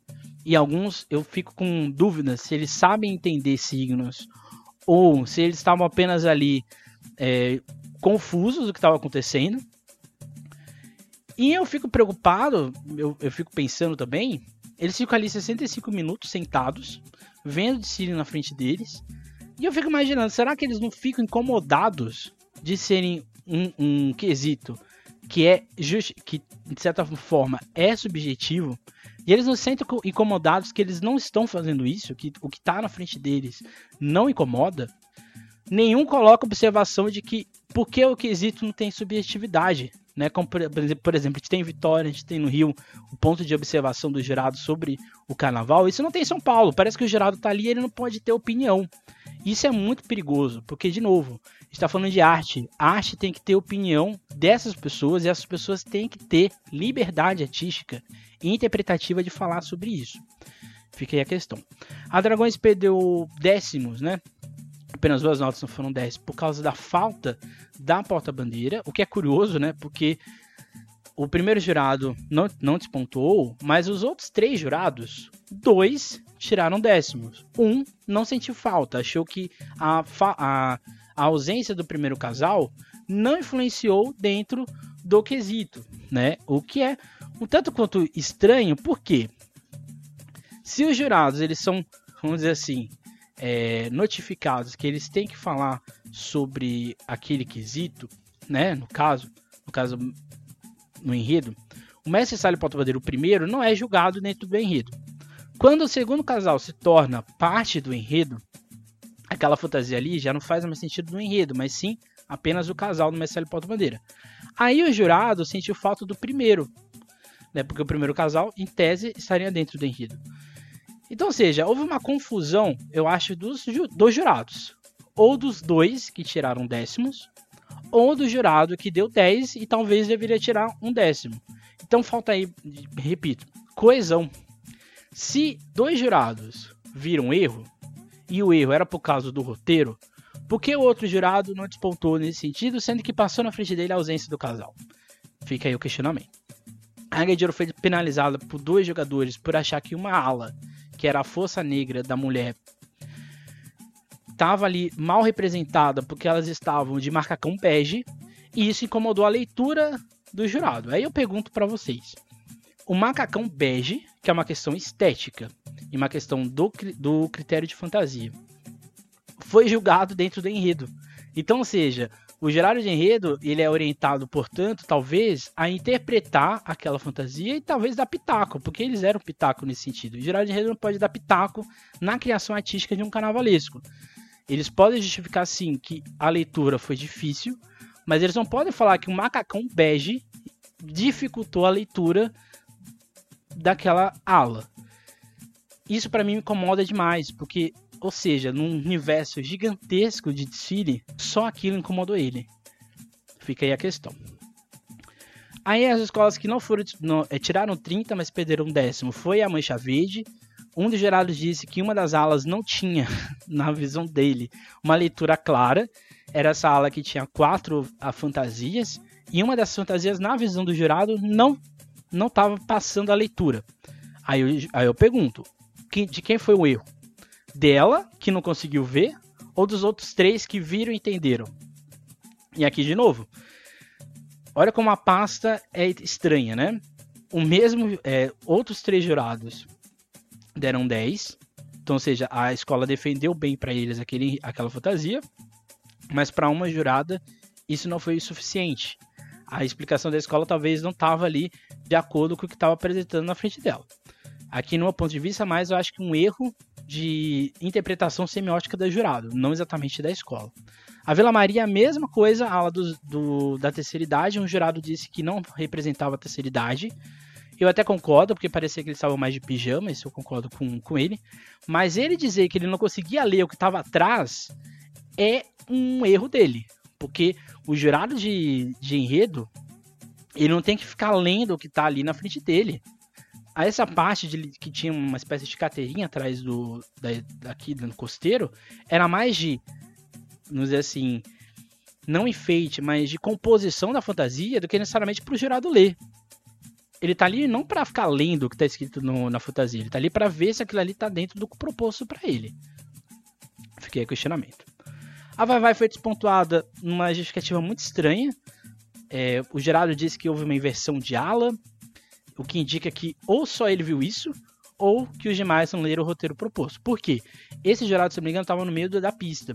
Speaker 1: e alguns eu fico com dúvidas se eles sabem entender signos ou se eles estavam apenas ali é, confusos do que estava acontecendo. E eu fico preocupado, eu, eu fico pensando também, eles ficam ali 65 minutos sentados, vendo de Siri na frente deles, e eu fico imaginando, será que eles não ficam incomodados de serem um, um quesito que é just, que de certa forma é subjetivo e eles não se sentem incomodados que eles não estão fazendo isso, que o que está na frente deles não incomoda, nenhum coloca observação de que por que o quesito não tem subjetividade. Né? Como, por, exemplo, a gente tem em Vitória, a gente tem no Rio o ponto de observação do jurado sobre o carnaval. Isso não tem em São Paulo. Parece que o jurado está ali e ele não pode ter opinião. Isso é muito perigoso, porque, de novo, a gente está falando de arte. A arte tem que ter opinião dessas pessoas e essas pessoas têm que ter liberdade artística e interpretativa de falar sobre isso. Fica aí a questão. A Dragões perdeu décimos, né? Apenas duas notas não foram dez por causa da falta da porta-bandeira, o que é curioso, né? Porque o primeiro jurado não, não despontuou, mas os outros três jurados, dois tiraram décimos. Um não sentiu falta, achou que a, a, a ausência do primeiro casal não influenciou dentro do quesito, né? O que é um tanto quanto estranho, porque se os jurados eles são, vamos dizer assim, é, notificados que eles têm que falar sobre aquele quesito, né? No caso, no caso no enredo, o mestre Salles Porta-Bandeira, o primeiro, não é julgado dentro do enredo. Quando o segundo casal se torna parte do enredo, aquela fantasia ali já não faz mais sentido no enredo, mas sim apenas o casal do Mestre Porta-Bandeira. Aí o jurado sentiu falta do primeiro, né, porque o primeiro casal, em tese, estaria dentro do enredo. Então, ou seja, houve uma confusão, eu acho, dos, dos jurados. Ou dos dois que tiraram décimos, ou do jurado que deu 10 e talvez deveria tirar um décimo. Então falta aí, repito, coesão. Se dois jurados viram erro, e o erro era por causa do roteiro, por que o outro jurado não despontou nesse sentido, sendo que passou na frente dele a ausência do casal? Fica aí o questionamento. A Águia foi penalizada por dois jogadores por achar que uma ala, que era a força negra da mulher, estava ali mal representada porque elas estavam de macacão bege, e isso incomodou a leitura do jurado. Aí eu pergunto para vocês: o macacão bege, que é uma questão estética e uma questão do, do critério de fantasia, foi julgado dentro do enredo. Então, ou seja, o gerário de enredo ele é orientado, portanto, talvez a interpretar aquela fantasia e talvez dar pitaco, porque eles eram pitaco nesse sentido. O gerário de enredo não pode dar pitaco na criação artística de um carnavalesco. Eles podem justificar sim que a leitura foi difícil, mas eles não podem falar que o macacão bege dificultou a leitura daquela ala. Isso para mim me incomoda demais, porque, ou seja, num universo gigantesco de desfile, só aquilo incomodou ele. Fica aí a questão. Aí as escolas que não foram não, é, tiraram 30, mas perderam um décimo foi a Mancha Verde. Um dos gerados disse que uma das alas não tinha, na visão dele, uma leitura clara. Era essa ala que tinha quatro a, fantasias. E uma dessas fantasias, na visão do jurado, não não estava passando a leitura. Aí eu, aí eu pergunto, de quem foi o erro? Dela, que não conseguiu ver, ou dos outros três que viram e entenderam? E aqui de novo, olha como a pasta é estranha, né? O mesmo, é, outros três jurados deram 10, então, ou seja, a escola defendeu bem para eles aquele, aquela fantasia, mas para uma jurada isso não foi o suficiente a explicação da escola talvez não estava ali de acordo com o que estava apresentando na frente dela. Aqui, no meu ponto de vista, mais eu acho que um erro de interpretação semiótica da jurado, não exatamente da escola. A Vila Maria, a mesma coisa, a aula do, do, da terceira idade, um jurado disse que não representava a terceira idade. Eu até concordo, porque parecia que eles estavam mais de pijama, isso eu concordo com, com ele. Mas ele dizer que ele não conseguia ler o que estava atrás é um erro dele. Porque o jurado de, de enredo, ele não tem que ficar lendo o que tá ali na frente dele. A essa parte de, que tinha uma espécie de carteirinha atrás do da, daqui no costeiro, era mais de, vamos dizer assim, não enfeite, mas de composição da fantasia do que necessariamente para o jurado ler. ele tá ali não para ficar lendo o que tá escrito no, na fantasia, ele tá ali para ver se aquilo ali tá dentro do proposto para ele. Fiquei questionamento. A Vai Vai foi despontuada numa justificativa muito estranha. É, o Gerardo disse que houve uma inversão de ala, o que indica que ou só ele viu isso, ou que os demais não leram o roteiro proposto. Por quê? Esse Gerardo, se não me engano, estava no meio da pista.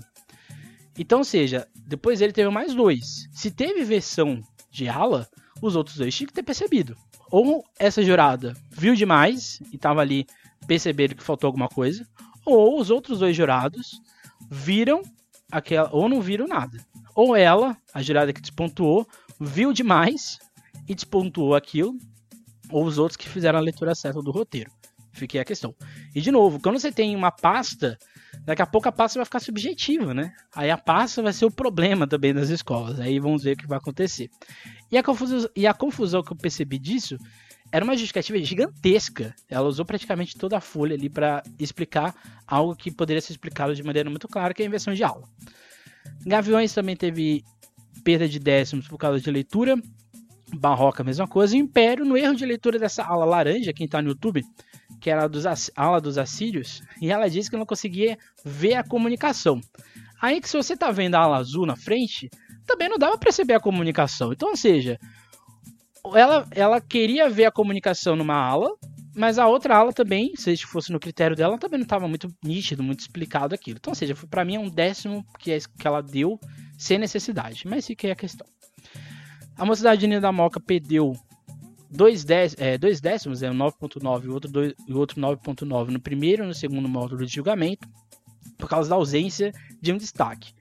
Speaker 1: Então, ou seja, depois ele teve mais dois. Se teve versão de ala, os outros dois tinham que ter percebido. Ou essa jurada viu demais e estava ali percebendo que faltou alguma coisa, ou os outros dois jurados viram aquela, ou não viram nada. Ou ela, a jurada que despontuou, viu demais e despontuou aquilo, ou os outros que fizeram a leitura certa do roteiro. Fiquei a questão. E de novo, quando você tem uma pasta, daqui a pouco a pasta vai ficar subjetiva, né? Aí a pasta vai ser o problema também das escolas. Aí vamos ver o que vai acontecer. E a confusão, e a confusão que eu percebi disso era uma justificativa gigantesca. Ela usou praticamente toda a folha ali para explicar algo que poderia ser explicado de maneira muito clara, que é a inversão de aula. Gaviões também teve perda de décimos por causa de leitura. Barroca, mesma coisa. E Império, no erro de leitura dessa ala laranja, quem está no YouTube, que era dos, ala dos assírios, e ela disse que não conseguia ver a comunicação. Aí que se você está vendo a ala azul na frente, também não dava para perceber a comunicação. Então, ou seja, ela, ela queria ver a comunicação numa ala, mas a outra ala também, se fosse no critério dela, também não estava muito nítido, muito explicado aquilo. Então, ou seja, para mim é um décimo que, é, que ela deu sem necessidade. Mas fica aí a questão. A Mocidade da Moca perdeu dois, dez, é, dois décimos, é, 9.9 e outro, outro 9.9 no primeiro e no segundo módulo de julgamento, por causa da ausência de um destaque.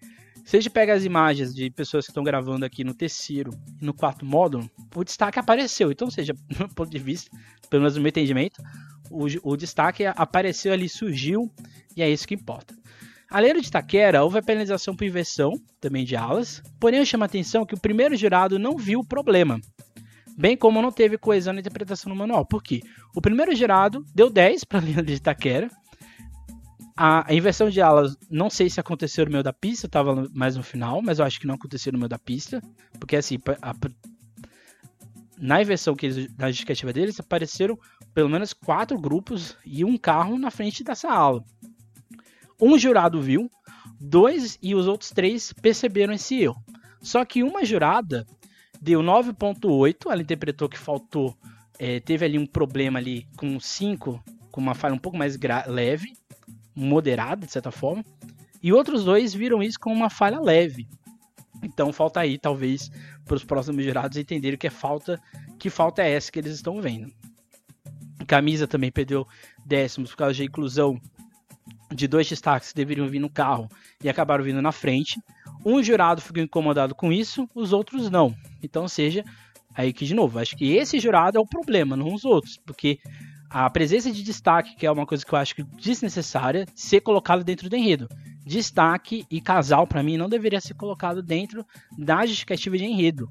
Speaker 1: Se a gente pega as imagens de pessoas que estão gravando aqui no terceiro e no quarto módulo, o destaque apareceu. Então, seja, do meu ponto de vista, pelo menos no meu entendimento, o, o destaque apareceu ali, surgiu, e é isso que importa. A lei de Taquera houve a penalização por inversão, também de alas, porém eu chamo a atenção que o primeiro jurado não viu o problema, bem como não teve coesão na interpretação no manual. Por quê? O primeiro jurado deu 10 para a lei de Taquera, a, inversão de alas, não sei se aconteceu no meio da pista, estava mais no final, mas eu acho que não aconteceu no meio da pista, porque assim, a, na inversão que eles, na justificativa deles, apareceram pelo menos quatro grupos e um carro na frente dessa ala. Um jurado viu, dois e os outros três perceberam esse erro. Só que uma jurada deu 9.8, ela interpretou que faltou, é, teve ali um problema ali com 5, com uma falha um pouco mais leve, moderada, de certa forma. E outros dois viram isso como uma falha leve. Então falta aí, talvez, para os próximos jurados entenderem que é falta, que falta é essa que eles estão vendo. Camisa também perdeu décimos por causa de inclusão de dois destaques que deveriam vir no carro e acabaram vindo na frente. Um jurado ficou incomodado com isso, os outros não. Então, seja, aí que de novo, acho que esse jurado é o problema, não os outros, porque a presença de destaque, que é uma coisa que eu acho que desnecessária, ser colocado dentro do enredo. Destaque e casal, para mim, não deveria ser colocado dentro da justificativa de enredo.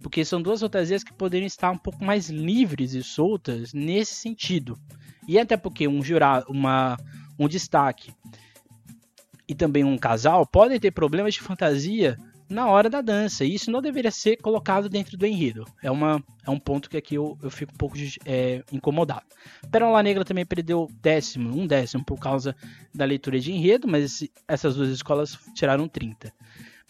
Speaker 1: Porque são duas fantasias que poderiam estar um pouco mais livres e soltas nesse sentido. E até porque um jurar, uma, um destaque e também um casal podem ter problemas de fantasia na hora da dança. E isso não deveria ser colocado dentro do enredo. É, uma, é um ponto que aqui eu, eu fico um pouco é, incomodado. Pérola Negra também perdeu décimo, um décimo por causa da leitura de enredo, mas esse, essas duas escolas tiraram 30.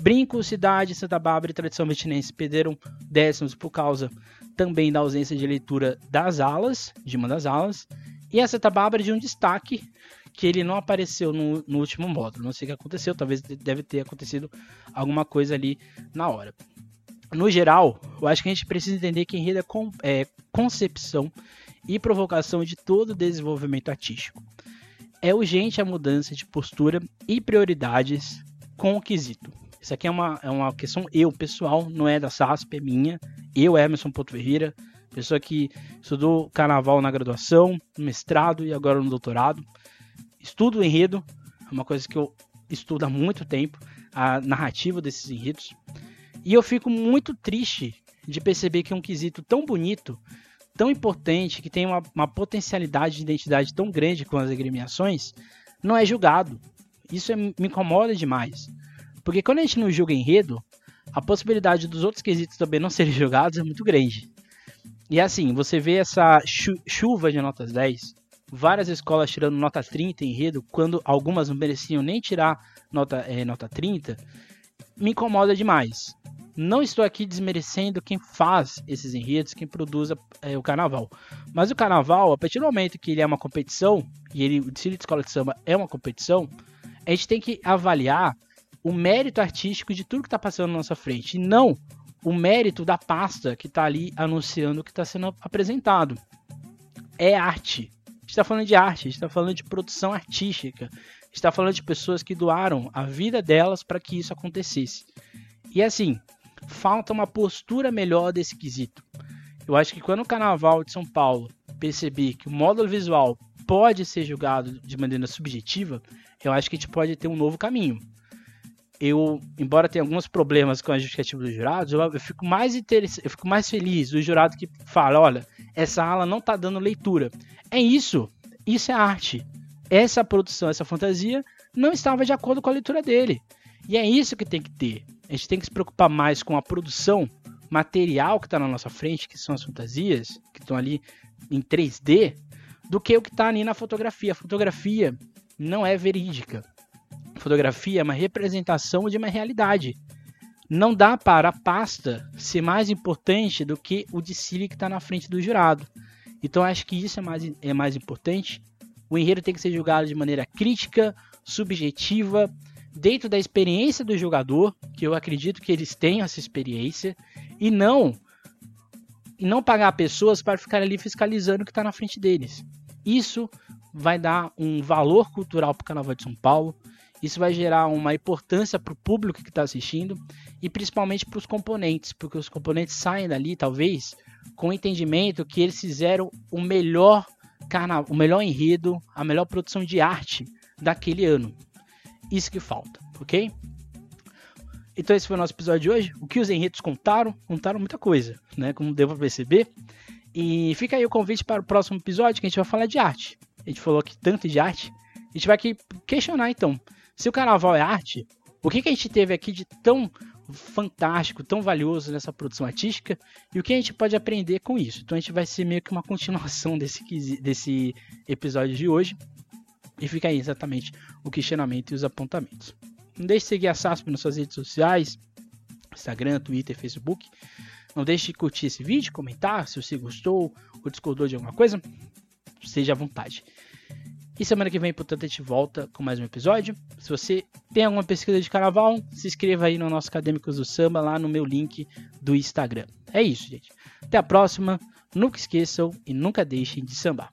Speaker 1: Brinco, Cidade, Santa Bárbara e Tradição Metinense perderam décimos por causa também da ausência de leitura das alas, de uma das alas, e a Santa Bárbara de um destaque que ele não apareceu no, no, último módulo. Não sei o que aconteceu, talvez deve ter acontecido alguma coisa ali na hora. No geral, eu acho que a gente precisa entender que enredo é, é concepção e provocação de todo o desenvolvimento artístico. É urgente a mudança de postura e prioridades com o quesito. Isso aqui é uma, é uma questão eu, pessoal, não é da SASP, é minha. Eu, Emerson Porto Ferreira, pessoa que estudou carnaval na graduação, no mestrado e agora no doutorado estudo o enredo, é uma coisa que eu estudo há muito tempo, a narrativa desses enredos. E eu fico muito triste de perceber que um quesito tão bonito, tão importante, que tem uma, uma potencialidade de identidade tão grande com as agremiações, não é julgado. Isso é, me incomoda demais. Porque quando a gente não julga enredo, a possibilidade dos outros quesitos também não serem julgados é muito grande. E assim, você vê essa chu chuva de notas 10, várias escolas tirando nota 30 em enredo, quando algumas não mereciam nem tirar nota, é, nota 30, me incomoda demais. Não estou aqui desmerecendo quem faz esses enredos, quem produz é, o carnaval. Mas o carnaval, a partir do momento que ele é uma competição, e ele, o desfile de escola de samba é uma competição, a gente tem que avaliar o mérito artístico de tudo que está passando na nossa frente, e não o mérito da pasta que está ali anunciando o que está sendo apresentado. É arte. Está falando de arte, está falando de produção artística, está falando de pessoas que doaram a vida delas para que isso acontecesse. E assim, falta uma postura melhor desse quesito. Eu acho que quando o Carnaval de São Paulo perceber que o módulo visual pode ser julgado de maneira subjetiva, eu acho que a gente pode ter um novo caminho. Eu, embora tenha alguns problemas com a justificativa dos jurados, eu, eu fico mais interessado, eu fico mais feliz do jurado que fala, olha, essa ala não está dando leitura. É isso, isso é arte. Essa produção, essa fantasia não estava de acordo com a leitura dele. E é isso que tem que ter. A gente tem que se preocupar mais com a produção material que está na nossa frente, que são as fantasias, que estão ali em 3D, do que o que está ali na fotografia. A fotografia não é verídica. Fotografia é uma representação de uma realidade. Não dá para a pasta ser mais importante do que o desfile que está na frente do jurado. Então acho que isso é mais, é mais importante. O enredo tem que ser julgado de maneira crítica, subjetiva, dentro da experiência do jogador, que eu acredito que eles tenham essa experiência, e não e não pagar pessoas para ficar ali fiscalizando o que está na frente deles. Isso vai dar um valor cultural para o Carnaval de São Paulo, isso vai gerar uma importância para o público que está assistindo e principalmente para os componentes, porque os componentes saem dali, talvez, com o entendimento que eles fizeram o melhor carnaval, o melhor enredo, a melhor produção de arte daquele ano. Isso que falta, ok? Então esse foi o nosso episódio de hoje. O que os enredos contaram? Contaram muita coisa, né? Como devo perceber. E fica aí o convite para o próximo episódio que a gente vai falar de arte. A gente falou aqui tanto de arte. A gente vai aqui questionar então. Se o carnaval é arte, o que, que a gente teve aqui de tão fantástico, tão valioso nessa produção artística e o que a gente pode aprender com isso. Então a gente vai ser meio que uma continuação desse, desse episódio de hoje. E fica aí exatamente o questionamento e os apontamentos. Não deixe de seguir a SASP nas suas redes sociais, Instagram, Twitter, Facebook. Não deixe de curtir esse vídeo, comentar se você gostou ou discordou de alguma coisa. Seja à vontade. E semana que vem, portanto, a gente volta com mais um episódio. Se você tem alguma pesquisa de carnaval, se inscreva aí no nosso Acadêmicos do Samba, lá no meu link do Instagram. É isso, gente. Até a próxima. Nunca esqueçam e nunca deixem de sambar.